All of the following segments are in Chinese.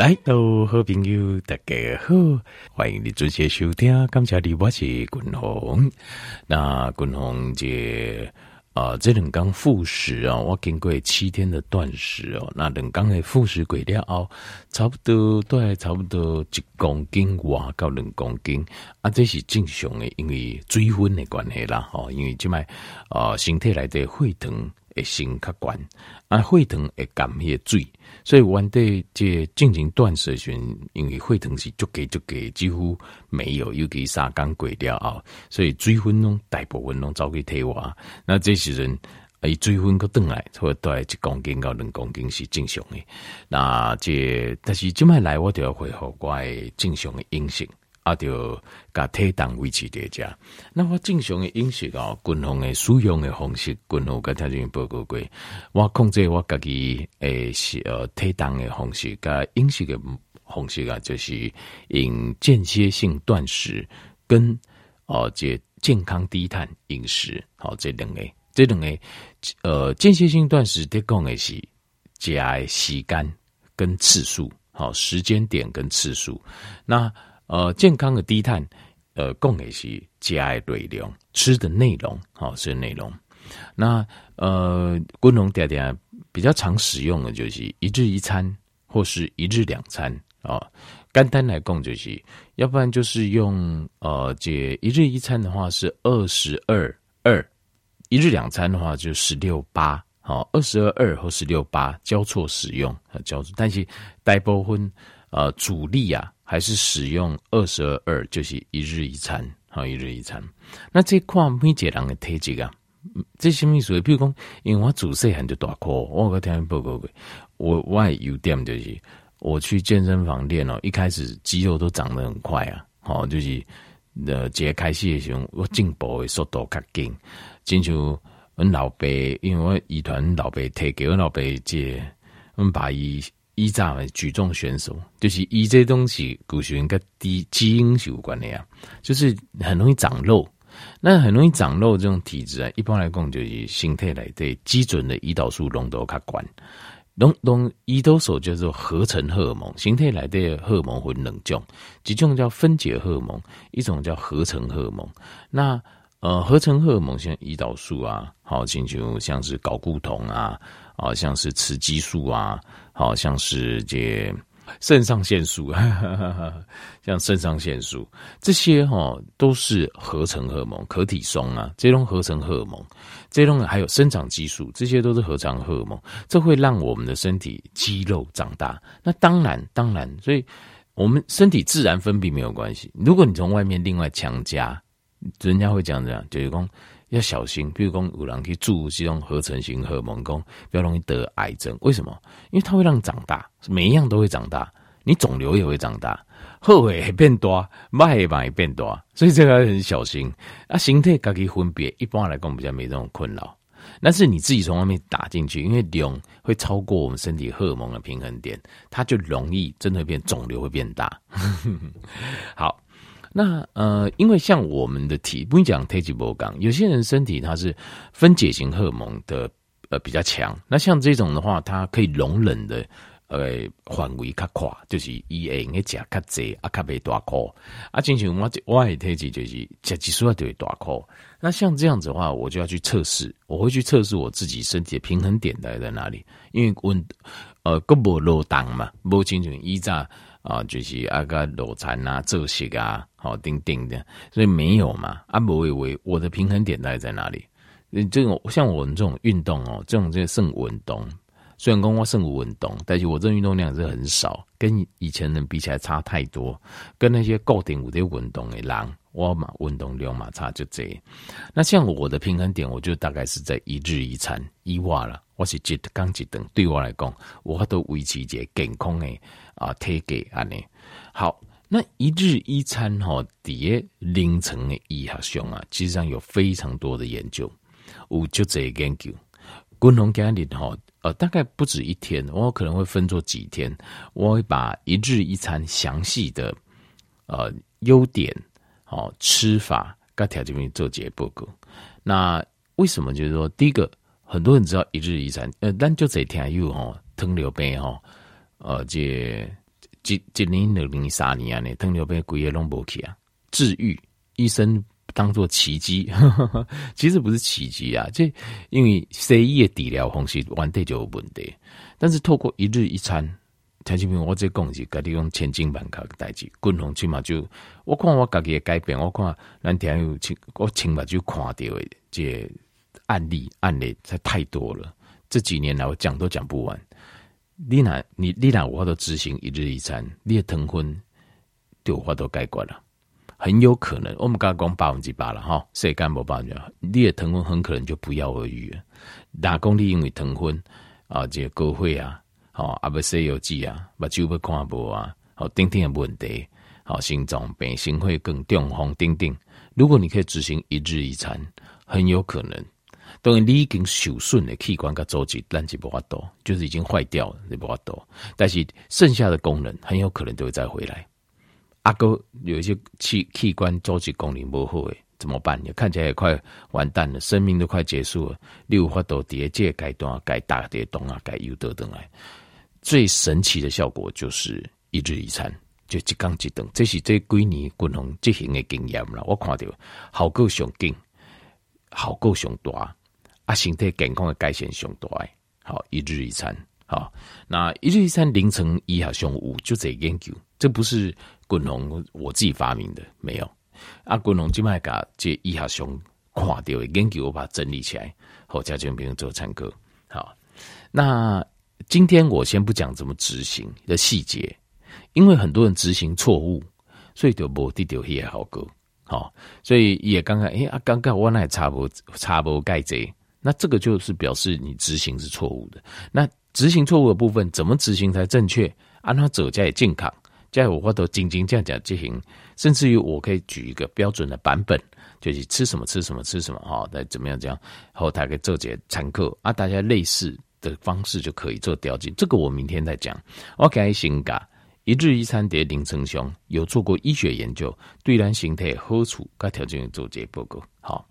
来到好朋友，大家好，欢迎你准时收听。感谢你，我是君宏。那君宏这啊，这两天复食啊，我经过七天的断食哦。那两天的复食过了后，差不多都还差不多一公斤哇，到两公斤啊，这是正常的，因为水分的关系啦。哦，因为这卖啊，身体内的血糖会升较悬，啊，血糖会减迄个水。所以，我对这进行断食时，因为血糖是足给足给，几乎没有，尤其三天过了后，所以水分拢大部分拢走去体外。那这时阵，伊，水分搁倒来，或大概一公斤到两公斤是正常的。那这但是今麦来，我就要恢复我的正常的饮食。啊，就甲体重维持在遮。那我正常的饮食哦，均衡的使用的方式，均衡甲听众报告过。我控制我家己诶是呃体重的方式，甲饮食的方式啊，就是用间歇性断食跟哦这健康低碳饮食。好，这两个，这两个呃间歇性断食得讲的是食的时间跟次数，好时间点跟次数。那呃，健康的低碳，呃，供给是加的内容，吃的内容，好、哦，是内容。那呃，均衡点点比较常使用的就是一日一餐或是一日两餐啊、哦。简单来供就是，要不然就是用呃，这一日一餐的话是二十二二，一日两餐的话就十六八，好，二十二二或十六八交错使用，交错，但是大部分呃主力啊。还是使用二十二二，就是一日一餐，好，一日一餐。那这块每一个人的体质啊，这什么意思？比如讲，因为我自细汉就大颗，我个听报告过，我我也有点就是，我去健身房练哦，一开始肌肉都长得很快啊，好，就是呃，节开始的时候，我进步的速度较紧。进去我老爸，因为我遗传老爸体给我老爸借，我们把一。依仗的举重选手，就是以这东西骨血跟低基因是有关的呀，就是很容易长肉。那很容易长肉这种体质啊，一般来讲就是身体内的基准的胰岛素浓度较高。浓浓胰岛素叫做合成荷尔蒙，身体内的荷尔蒙分两种，一种叫分解荷尔蒙，一种叫合成荷尔蒙。那呃，合成荷尔蒙像胰岛素啊，好，像就像是睾固酮啊，啊，像是雌激素啊，好像是这肾上腺素，像肾上腺素这些哈，都是合成荷尔蒙，可体松啊，这种合成荷尔蒙，这种还有生长激素，这些都是合成荷尔蒙，这会让我们的身体肌肉长大。那当然，当然，所以我们身体自然分泌没有关系。如果你从外面另外强加。人家会讲这样，就是讲要小心。比如讲，有人去注这种合成型荷尔蒙，讲比较容易得癌症。为什么？因为它会让你长大，每一样都会长大，你肿瘤也会长大，后尾也变大，脉嘛也变大，所以这个要很小心。啊，形态可以分别，一般来讲比较没这种困扰。但是你自己从外面打进去，因为量会超过我们身体荷尔蒙的平衡点，它就容易真的变肿瘤会变大。好。那呃，因为像我们的体，不讲体质不刚，有些人身体它是分解型荷尔蒙的呃比较强。那像这种的话，它可以容忍的呃范围较宽，就是伊会用个食较济啊，较袂大颗啊。进行我我的体质就是吃激素就会大颗。那像这样子的话，我就要去测试，我会去测试我自己身体的平衡点在在哪里，因为温呃个无落档嘛，无亲像依照。啊，就是啊个裸残啊、作息啊，好钉钉的，所以没有嘛。啊，不会为我的平衡点大概在哪里？这种像我们这种运动哦，这种这个肾运动，虽然讲我肾无运动，但是我这运动量是很少，跟以前人比起来差太多。跟那些固定有的运动的人，我嘛运动量嘛差就这。那像我的平衡点，我就大概是在一日一餐一瓦了。我是一刚一顿，对我来讲，我都维持一个健康的。啊，体格安尼好，那一日一餐哈，底下凌晨的医学上啊，其实上有非常多的研究，有就这研究，均衡概念哈，呃，大概不止一天，我可能会分作几天，我会把一日一餐详细的呃优点，好吃法，该条件面做解报告。那为什么就是说，第一个，很多人知道一日一餐，呃，但就这天有哈，糖尿病哈。呃，这一一年、两年、三年啊，呢糖尿病规个拢无去啊，治愈医生当做奇迹，其实不是奇迹啊，这因为西医的治疗方式完全就有问题，但是透过一日一餐，陈金平，我这讲是家己用千金万卡的代志，滚红起码就我看我家己的改变，我看咱听有亲我亲目就看到的这案例案例才太多了，这几年来我讲都讲不完。你那，你你那，我都执行一日一餐，你的糖分就我都改观了，很有可能我们刚刚讲百分之八了哈，谁干不百分之？你的糖分很可能就不药而愈了。哪公里因为糖分啊，这个高血啊，好啊不西药剂啊，目睭不看无啊，好等等的问题，好心脏病、心会更中风等等。如果你可以执行一日一餐，很有可能。等于你已经受损的器官跟组织，咱就无法度，就是已经坏掉了，你无法度。但是剩下的功能很有可能都会再回来。阿哥有一些器器官组织功能不好诶，怎么办？你看起来也快完蛋了，生命都快结束了。你有法度叠界改动改大叠动啊，改优德等来。最神奇的效果就是一日一餐，就一缸一顿，这是这几年滚红执行的经验了。我看到效果上劲，效果上大。啊，身体健康的改善上大，好一日一餐，好那一日一餐凌晨一下上午就这研究，这不是滚龙我自己发明的，没有啊，滚龙今麦个这一下上看到的研究，我把它整理起来，好家眷朋友做参考。好，那今天我先不讲怎么执行的细节，因为很多人执行错误，所以就无得到也好过，好，所以也刚刚哎啊，刚刚我那差不差不盖这。那这个就是表示你执行是错误的。那执行错误的部分，怎么执行才正确？按照走家也健康，在我话都斤斤这样讲进行，甚至于我可以举一个标准的版本，就是吃什么吃什么吃什么哈，再怎么样这样，后台给做些参考啊，大家类似的方式就可以做调整。这个我明天再讲。我改性格一日一餐叠凌晨胸，有做过医学研究，对咱形态好处，该条件做这报告好。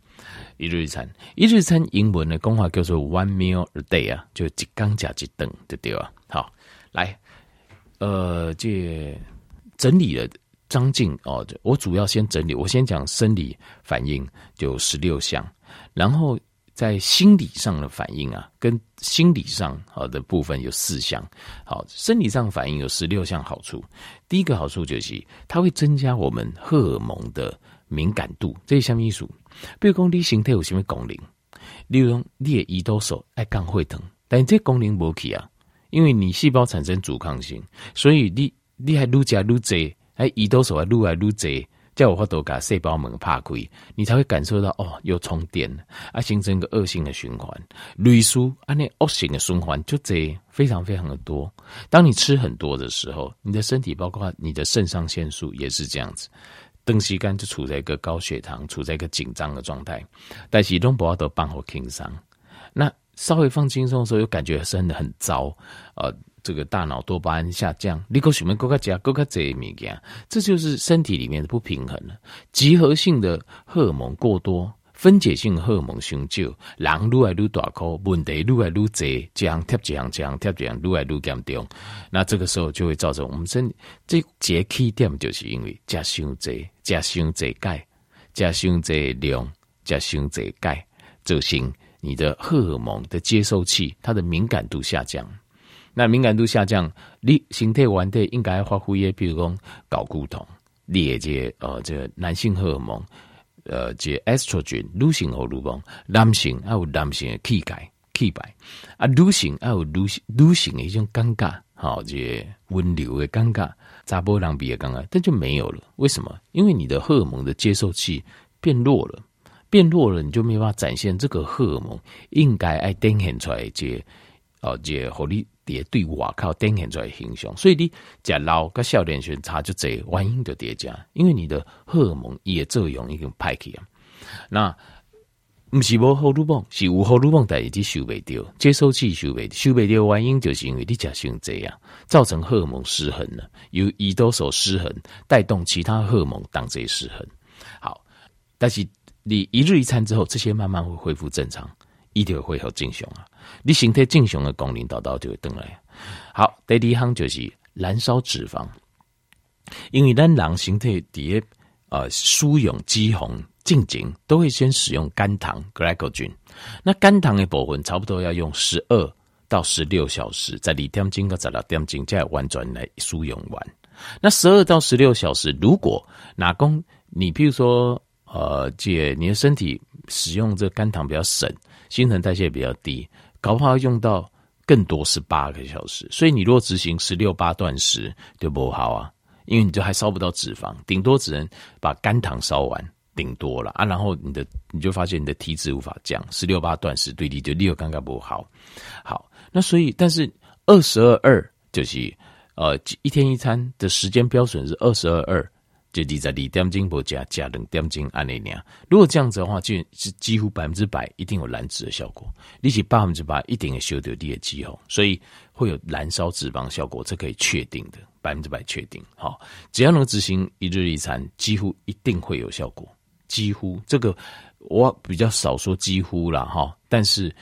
一日一餐，一日一餐英文的公话叫做 one meal a day 啊，就一缸加一顿就对了。好，来，呃，这整理了张静哦，我主要先整理，我先讲生理反应就十六项，然后在心理上的反应啊，跟心理上好的部分有四项。好，生理上反应有十六项好处，第一个好处就是它会增加我们荷尔蒙的。敏感度，这是什么意思？比如讲，你身体有什么功能？例如讲，你的胰岛素爱降血糖，但这功能无去啊，因为你细胞产生阻抗性，所以你你还愈加愈济，哎，胰岛素还愈来愈济，叫我发度把细胞门拍开，你才会感受到哦，有充电，啊，形成一个恶性的循环，类似啊，那恶性的循环就这非常非常的多。当你吃很多的时候，你的身体包括你的肾上腺素也是这样子。东西肝就处在一个高血糖，处在一个紧张的状态，但是都不要得放好轻松。那稍微放轻松的时候，又感觉真的很糟，呃，这个大脑多巴胺下降，你够什么？够个加，够个这物件，这就是身体里面的不平衡了。集合性的荷尔蒙过多。分解性荷尔蒙伤少，人愈来愈大颗，问题愈来愈多，这样贴这样这样贴这样，愈来愈严重。那这个时候就会造成我们身这节气点，就是因为加伤济，加伤济钙，加伤济量，加伤济钙，造成你的荷尔蒙的接收器它的敏感度下降。那敏感度下降，你身体完的应该发挥，比如讲睾固酮，裂解呃这个男性荷尔蒙。呃，这 estrogen 女性荷尔蒙，男性还有男性的气概、气白啊，女性还有女女性的一种尴尬，好，这温柔的尴尬，查甫人比的尴尬，但就没有了。为什么？因为你的荷尔蒙的接受器变弱了，变弱了，你就没办法展现这个荷尔蒙应该爱展现出来这哦，这和你。也对外靠展现出来形象，所以你食老跟少年时差就这原因就叠加，因为你的荷尔蒙也作用已经派去啊。那不是无荷尔蒙，是有荷尔蒙，但已经收不掉，接收器收不收不掉原因就是因为你食伤这样，造成荷尔蒙失衡了，由胰岛素失衡带动其他荷尔蒙当这失衡。好，但是你一日一餐之后，这些慢慢会恢复正常。一定会很正常啊！你身体正常的功能，到到就会回来。好，第二项就是燃烧脂肪，因为咱人形态底下呃输用肌红进前都会先使用肝糖 glycogen，那肝糖的部分差不多要用十二到十六小时，在二点钟到十六点钟再完全来输用完。那十二到十六小时，如果哪公你譬如说呃，姐你的身体使用这个肝糖比较省，新陈代谢比较低，搞不好要用到。更多是八个小时，所以你如果执行十六八断食就不好啊，因为你就还烧不到脂肪，顶多只能把肝糖烧完，顶多了啊，然后你的你就发现你的体脂无法降，十六八断食对你就立刻尴尬不好。好，那所以但是二十二二就是呃一天一餐的时间标准是二十二二。就你在二点钟不加加两点钟按那样，如果这样子的话，就是几乎百分之百一定有燃脂的效果。你是百分之百一定会修掉你的肌肉，所以会有燃烧脂肪效果，这可以确定的，百分之百确定。好，只要能执行一日一餐，几乎一定会有效果。几乎这个我比较少说几乎啦哈，但是。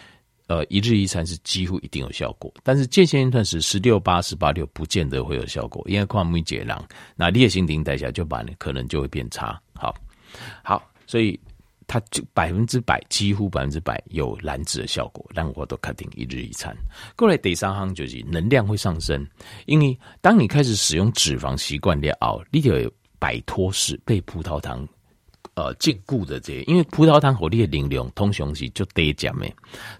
呃，一日一餐是几乎一定有效果，但是间歇性断食十六八十八六不见得会有效果，因为矿物解囊，那你的新陈代谢就把你可能就会变差。好，好，所以它就百分之百，几乎百分之百有燃脂的效果，让我都肯定一日一餐。过来第三行就是能量会上升，因为当你开始使用脂肪习惯了熬，你就摆脱是被葡萄糖。呃，禁锢的这，因为葡萄糖和你的能量通常是就低减的，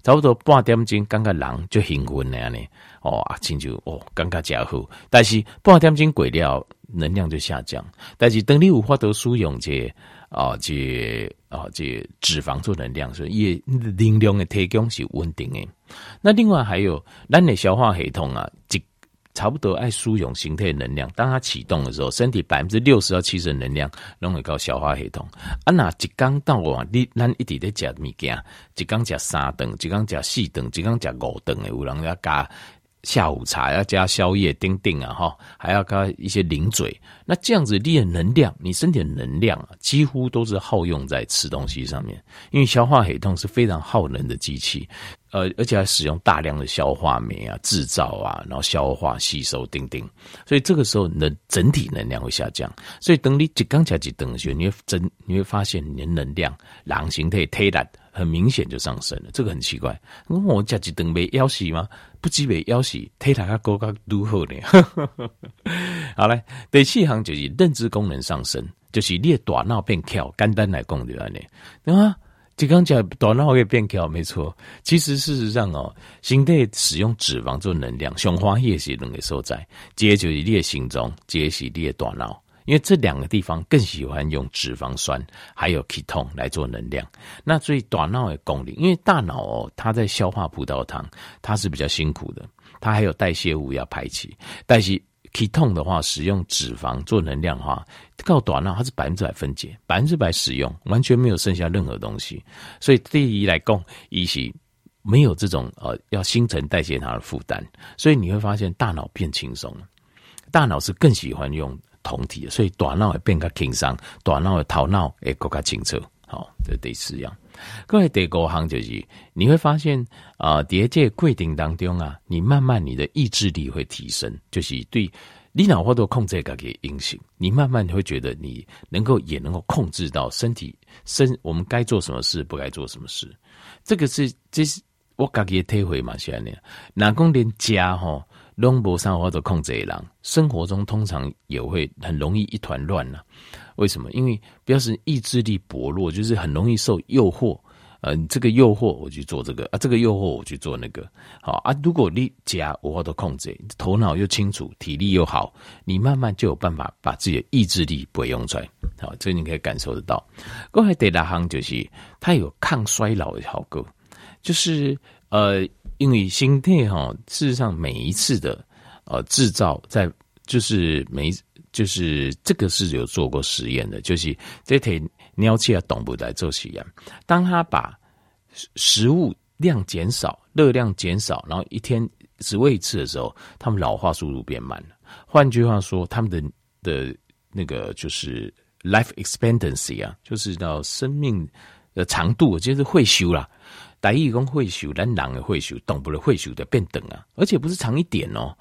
差不多半点钟，感觉人就兴奋了呢。哦，啊，亲就哦，感觉真好。但是半点钟过了，能量就下降。但是等你有法得使用这啊，这啊，这脂肪做能量，所以能量的提供是稳定的。那另外还有，咱的消化系统啊，差不多爱输用形态能量，当它启动的时候，身体百分之六十到七十的能量拢会到消化系统。啊，那一天到我，你咱一直在吃物件，一天吃三顿，一天吃四顿，一天吃五顿的，有人要加下午茶，要加宵夜，丁丁啊哈，还要加一些零嘴。那这样子，你的能量，你身体的能量啊，几乎都是耗用在吃东西上面，因为消化系统是非常耗能的机器。呃，而且还使用大量的消化酶啊，制造啊，然后消化吸收，叮叮，所以这个时候能整体能量会下降。所以等你刚才一等的时候，你会真你会发现你的能量狼形态推很明显就上升了。这个很奇怪，我加几等没腰洗吗？不只没腰洗，推它个高高如何呢？好嘞，第四行就是认知功能上升，就是你的大脑变巧，简单来讲就安尼，对吗？就刚讲大脑会变巧，没错。其实事实上哦，身体使用脂肪做能量，雄花叶是两个所在，接就是你的心脏，接是你的大脑，因为这两个地方更喜欢用脂肪酸还有 ketone 来做能量。那所以短脑的功能，因为大脑哦，它在消化葡萄糖，它是比较辛苦的，它还有代谢物要排气，但是。Ketone 的话，使用脂肪做能量的话，靠短脑它是百分之百分解，百分之百使用，完全没有剩下任何东西。所以对于来供，以及没有这种呃要新陈代谢它的负担，所以你会发现大脑变轻松了。大脑是更喜欢用同体，所以大脑会变个轻松，大脑的头脑也更加清澈。好，这第四样。各位第五行就是你会发现啊，在这规定当中啊，你慢慢你的意志力会提升，就是对你脑或者控制感给影响，你慢慢你会觉得你能够也能够控制到身体身我们该做什么事，不该做什么事。这个是这是我感觉体会嘛，现在那讲连家哈拢无啥或者控制的人，生活中通常也会很容易一团乱了。为什么？因为表示意志力薄弱，就是很容易受诱惑。呃，这个诱惑我去做这个啊，这个诱惑我去做那个。好啊，如果你加我的控制，头脑又清楚，体力又好，你慢慢就有办法把自己的意志力不会用出来。好，这你可以感受得到。过来第六行就是它有抗衰老的效果，就是呃，因为心态哈，事实上每一次的呃制造在就是每。就是这个是有做过实验的，就是这台鸟气啊，动物来做实验。当他把食物量减少、热量减少，然后一天只喂一次的时候，他们老化速度变慢了。换句话说，他们的的那个就是 life expectancy 啊，就是到生命的长度，就是会修啦。大义工会修，咱人的会修，动物的会修的变等啊，而且不是长一点哦。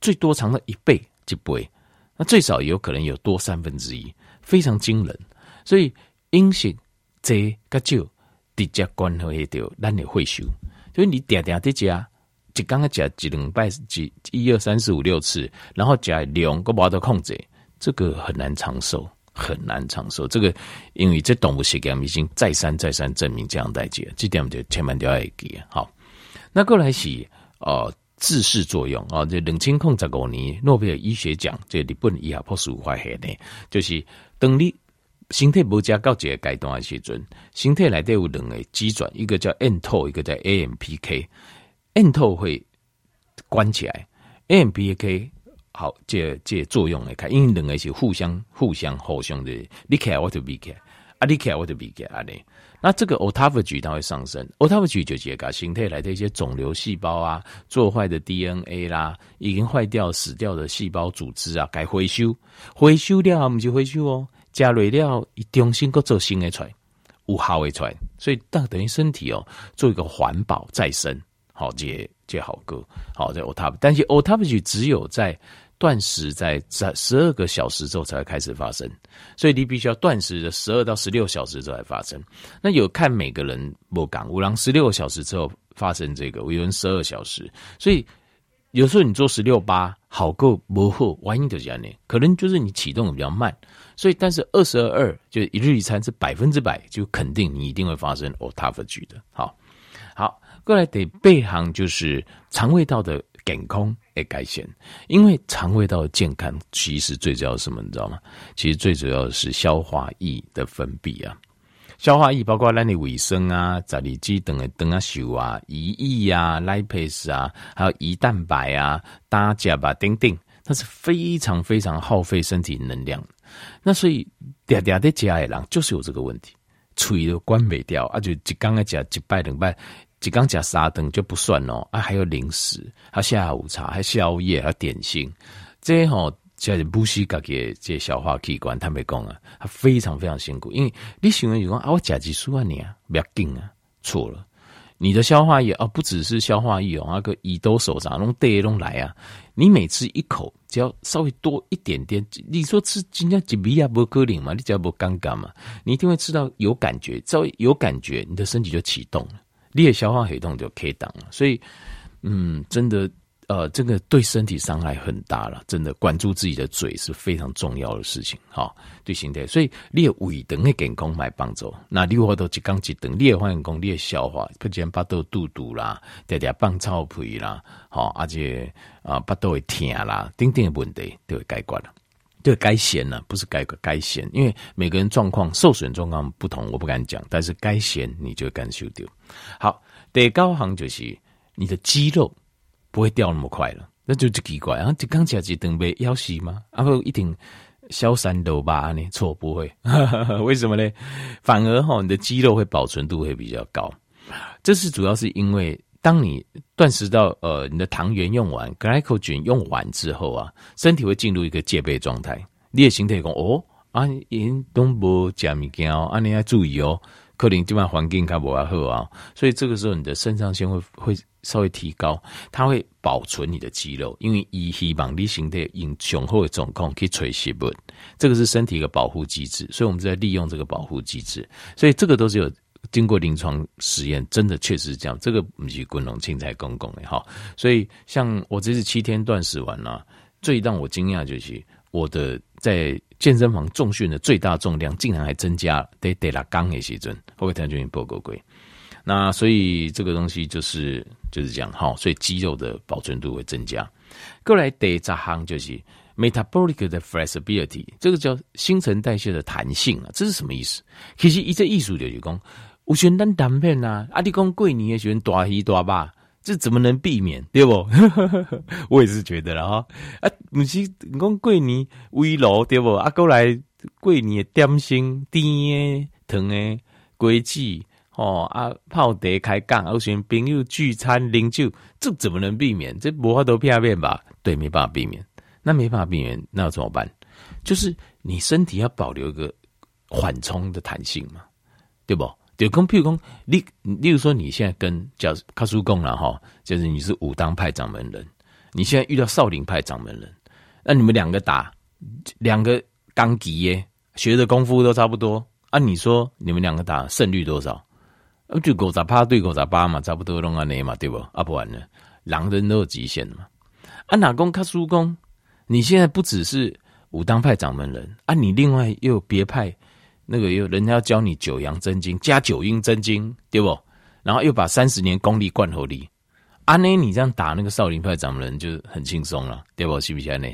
最多长到一倍就不会，那最少有可能有多三分之一，非常惊人。所以饮食这个就直接关系到咱的会修，所以你点点的加，一刚刚加一两百几一二三四五六次，然后加两个把它控制，这个很难长寿。很难长寿，这个因为这动物实验已经再三再三证明这样代志，这点就千万都要记好。那过来是哦自噬作用啊，这两千控十五年诺贝尔医学奖，这日本医学博士发现的，就是当你身体无加到这个阶段的时阵，身体内底有两个机转，一个叫 Nto，一个叫 AMPK，Nto 会关起来，AMPK。好，这这作用来看，因为两个是互相、互相、互相的，你起来我就避开，啊，你起来我就避开，啊，你那这个 autophagy 它会上升，autophagy 就解个形态来的一些肿瘤细胞啊，做坏的 DNA 啦，已经坏掉、死掉的细胞组织啊，该回收，回收掉，我们就回收哦，加锐料，一重新搁做新的出来，有效的出来，所以等等于身体哦，做一个环保再生，好，这这好歌，好这 autophagy，但是 autophagy 只有在断食在在十二个小时之后才会开始发生，所以你必须要断食的十二到十六小时之后才发生。那有看每个人不讲，五郎十六个小时之后发生这个，有人十二小时，所以有时候你做十六八好够不好，原因就是这样，可能就是你启动的比较慢。所以，但是二十二二就一日一餐是百分之百就肯定你一定会发生 autophagy 的。好，好，过来得背行就是肠胃道的。健康诶，改善，因为肠胃道的健康其实最主要是什么？你知道吗？其实最主要的是消化液的分泌啊。消化液包括咱的维生啊、杂粒基等的等啊、油啊、胰液啊、lipase 啊，还有胰蛋白啊、大家吧、等等，它是非常非常耗费身体能量。那所以嗲嗲的家的人就是有这个问题，嘴都关不掉啊，就一刚刚讲一拜两拜。几刚加沙灯就不算哦，啊，还有零食，还下午茶，还有宵夜，还有点心，这些吼就是不需自己这消化器官，他没讲啊，他非常非常辛苦，因为你喜欢有讲啊，我甲基素啊你啊，不要紧啊，错了，你的消化液啊，不只是消化液哦，那个胰岛手啥弄带弄来啊，你每吃一口，只要稍微多一点点，你说吃今天几米啊不可能嘛，你只要不尴尬嘛，你一定会吃到有感觉，稍微有感觉，你的身体就启动了。你的消化系统就可以挡了，所以，嗯，真的，呃，这个对身体伤害很大了，真的，管住自己的嘴是非常重要的事情，哈，对身体。所以，你的胃等的健康买帮助，那你话都一缸一等，你的发现讲，你的消化，不然巴肚肚肚啦，点点放臭屁啦，好，而且啊，巴肚会疼啦，等等的问题都会解决了。对，该咸呢，不是该该咸，因为每个人状况受损状况不同，我不敢讲。但是该咸你就感受掉。好，第高行就是你的肌肉不会掉那么快了，那就奇怪啊！就刚才是等被要死吗？然后一定消散都吧？呢？错，不会。为什么呢？反而哈，你的肌肉会保存度会比较高。这是主要是因为。当你断食到呃，你的糖原用完，glycogen 用完之后啊，身体会进入一个戒备状态。你的身体讲哦，啊，因都无食物件哦，啊，你要注意哦，可能今晚环境较无好啊，所以这个时候你的肾上腺会会稍微提高，它会保存你的肌肉，因为以希望你身体用雄厚的状况去吹食物，这个是身体一个保护机制，所以我们在利用这个保护机制，所以这个都是有。经过临床实验，真的确实是这样。这个不是滚龙青菜公公的哈，所以像我这次七天断食完了，最让我惊讶就是我的在健身房重训的最大重量竟然还增加，得得了刚的时阵，我给听众报告过。那所以这个东西就是就是这样哈，所以肌肉的保存度会增加。过来第十项就是 metabolic 的 flexibility，这个叫新陈代谢的弹性啊，这是什么意思？其实一个艺术就是讲。我选单单片呐，阿弟公贵你也选大鱼大吧，这怎么能避免？对不？我也是觉得了哈。啊，不是讲贵你围炉对不？阿哥来贵你点心甜的糖的果子哦，啊泡茶开讲，我选朋友聚餐饮酒，这怎么能避免？这无法都片面吧？对，没办法避免。那没办法避免，那要怎么办？就是你身体要保留一个缓冲的弹性嘛，对不？就讲，譬如讲，你，例如说，你现在跟叫卡叔公了哈，就是你是武当派掌门人，你现在遇到少林派掌门人，那你们两个打，两个刚级耶，学的功夫都差不多啊。你说你们两个打胜率多少？就狗杂趴对狗杂八嘛，差不多弄啊那嘛，对不？啊不完了，狼人都有极限的嘛。啊哪公卡叔公，你现在不只是武当派掌门人啊，你另外又有别派那个又人家要教你九阳真经加九阴真经，对不？然后又把三十年功力灌喉里，啊那你这样打那个少林派掌门人就很轻松了，对不？是不是呢？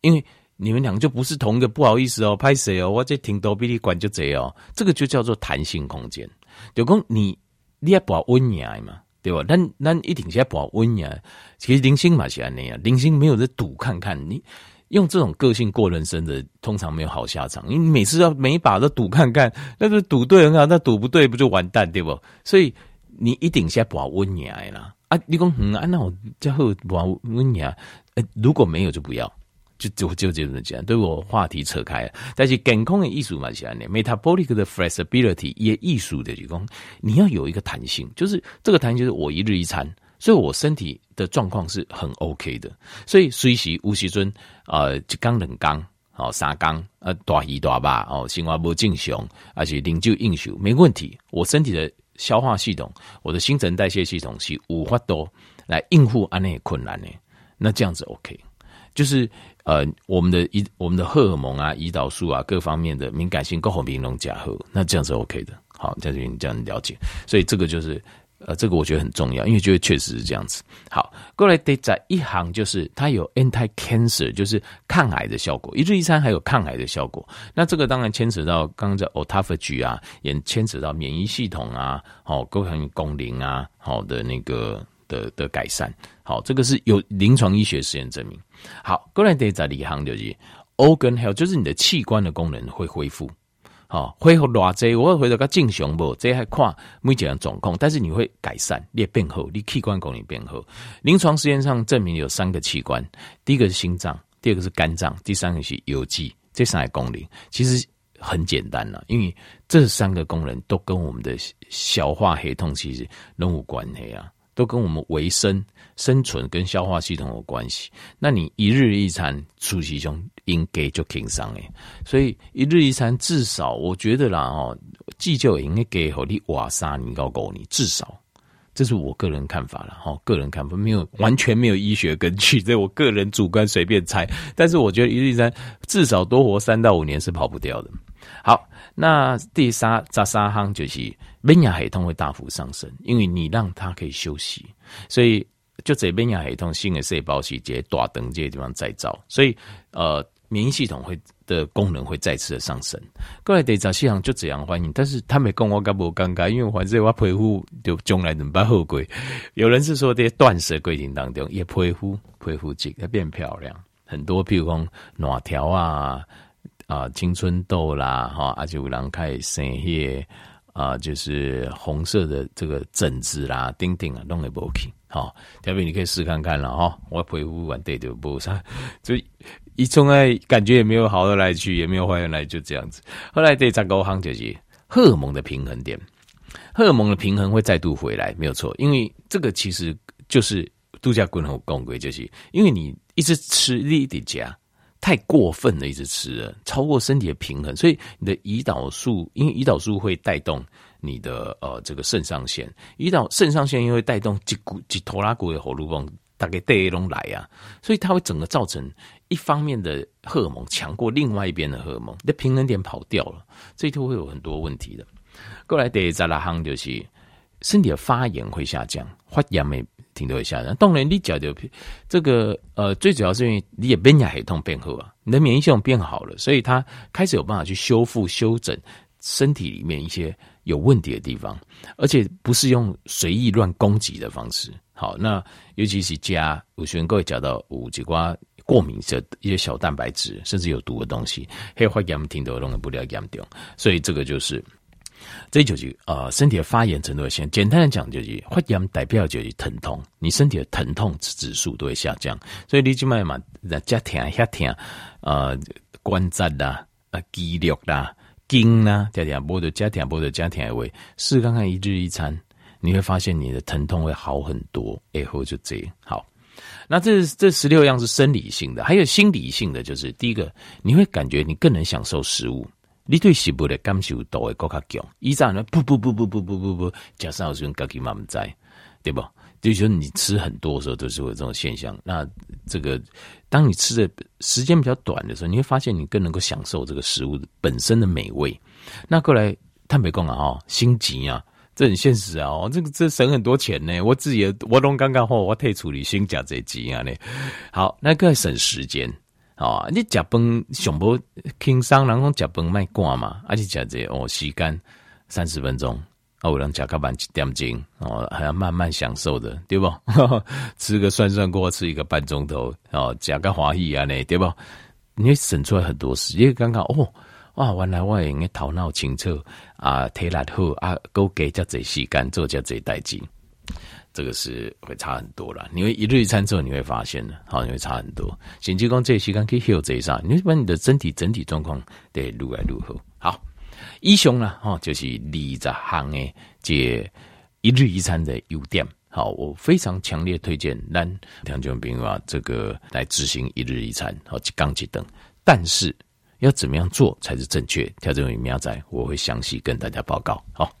因为你们两个就不是同一个，不好意思哦，拍谁哦？我这挺多比你管就贼哦，这个就叫做弹性空间。就讲你，你要保温雅嘛，对吧？但那一定是要保温雅。其实零星嘛是安尼啊，零星没有在赌看看，你用这种个性过人生的，通常没有好下场。你每次要每一把都赌看看，那个赌对很好，那赌不对不就完蛋，对不？所以你一定先保温雅啦。啊，你讲嗯，啊，那我最后保温雅，呃，如果没有就不要。就就就这么讲，对我话题扯开了。但是健康的艺术嘛，是安尼 metabolic 的 flexibility 也艺术的，就讲你要有一个弹性，就是这个弹性就是我一日一餐，所以我身体的状况是很 OK 的。所以随时无时阵啊，一缸两缸，哦三缸，呃大鱼大肉哦，生活不正常，而且饮酒应酬没问题。我身体的消化系统，我的新陈代谢系统是无法度来应付安内困难的，那这样子 OK，就是。呃，我们的胰我们的荷尔蒙啊，胰岛素啊，各方面的敏感性够好，平衡假合，那这样是 OK 的。好，在这边这样了解，所以这个就是呃，这个我觉得很重要，因为觉得确实是这样子。好，过来得在一行就是它有 anti cancer，就是抗癌的效果，一日一餐还有抗癌的效果。那这个当然牵扯到刚刚在 autophagy 啊，也牵扯到免疫系统啊，好，构成功能啊，好的那个的的改善。好，这个是有临床医学实验证明。好，过来得在一行就是 organ health，就是你的器官的功能会恢复。好，恢复偌济，我会回到个正常不？这还看每几样状况，但是你会改善，你变好，你器官功能变好。临床实验上证明有三个器官，第一个是心脏，第二个是肝脏，第三个是有机。这三个功能其实很简单了，因为这三个功能都跟我们的消化系统其实都有关系啊。都跟我们维生、生存跟消化系统有关系。那你一日一餐，出其中应该就轻松诶。所以一日一餐至少，我觉得啦哦，既就应该给和你瓦沙你高狗你至少，这是我个人看法了哈。个人看法没有完全没有医学根据，这我个人主观随便猜。但是我觉得一日一餐至少多活三到五年是跑不掉的。好，那第三扎沙夯就是。免疫系统会大幅上升，因为你让它可以休息，所以就这免疫系统新的细胞细节大灯这些地方再造，所以呃免疫系统会的功能会再次的上升。过来得找西航就这样欢迎，但是他没跟我干不尴尬，因为反正我皮肤就将来怎办后悔。有人是说在断食过程当中也皮肤皮肤肌要变漂亮，很多譬如讲哪条啊啊青春痘啦哈，而且有人开始生些。啊，就是红色的这个疹子啦、钉钉啊，弄也不 OK。好，条边你可以试看看了哈。我皮肤完对就不啥，就一从来感觉也没有好的来去，也没有坏的来，就这样子。后来对长高行就是荷尔蒙的平衡点，荷尔蒙的平衡会再度回来，没有错。因为这个其实就是度假滚后共轨，就是因为你一直吃力的加。太过分了，一直吃，超过身体的平衡，所以你的胰岛素，因为胰岛素会带动你的呃这个肾上腺，胰岛肾上腺又会带动几股几头拉骨的喉咙泵，大概带一龙来啊，所以它会整个造成一方面的荷尔蒙强过另外一边的荷尔蒙，你的平衡点跑掉了，这就会有很多问题的。过来第二行就是身体的发炎会下降，发炎没。挺多一下的，当然你讲的这个呃，最主要是因为你也免疫系统变好啊，你的免疫系统变好了，所以它开始有办法去修复、修整身体里面一些有问题的地方，而且不是用随意乱攻击的方式。好，那尤其是加有些人各位讲到五几瓜过敏的一些小蛋白质，甚至有毒的东西，黑化炎挺多弄的不了严重，所以这个就是。这就是呃身体的发炎程度会先简单的讲就是发炎代表就是疼痛，你身体的疼痛指数都会下降，所以你就慢慢在加疼下疼，呃关节啦、啊肌肉啦、筋啦，加加波的加疼波的加疼位，试试看看一日一餐，你会发现你的疼痛会好很多。以后就这样。好，那这这十六样是生理性的，还有心理性的，就是第一个，你会感觉你更能享受食物，你对食物的感受度会更加强。以上呢，不不不不不不不不，加上有时候自己慢慢在，对不？就是说你吃很多的时候都是会有这种现象。那这个，当你吃的时间比较短的时候，你会发现你更能够享受这个食物本身的美味。那过来，坦白讲啊，哈，心急啊。这很现实啊！哦，这个这省很多钱呢。我自己我拢刚刚好，我退处理先讲这几样呢。好，那个省时间哦！你食饭上不轻松，然后食饭卖赶嘛，而且讲这哦，时间三十分钟啊，有人食个半点钟哦，还要慢慢享受的，对不？吃个涮涮锅，吃一个半钟头哦，加个华裔啊，呢，对不？你会省出来很多时间，刚刚哦。哇！原来我应该头脑清楚啊，体力好啊，够给叫这时间做叫这代志，这个是会差很多了。因为一日一餐之后，你会发现的，好，你会差很多。甚至讲这时间可以休这一下，你会把你的身体整体状况得如来如何。好，以上呢，哈，就是二十项诶，这一日一餐的优点。好，我非常强烈推荐咱听众朋友啊，这个来执行一日一餐，好，一缸一灯，但是。要怎么样做才是正确？调整为苗仔，我会详细跟大家报告。好。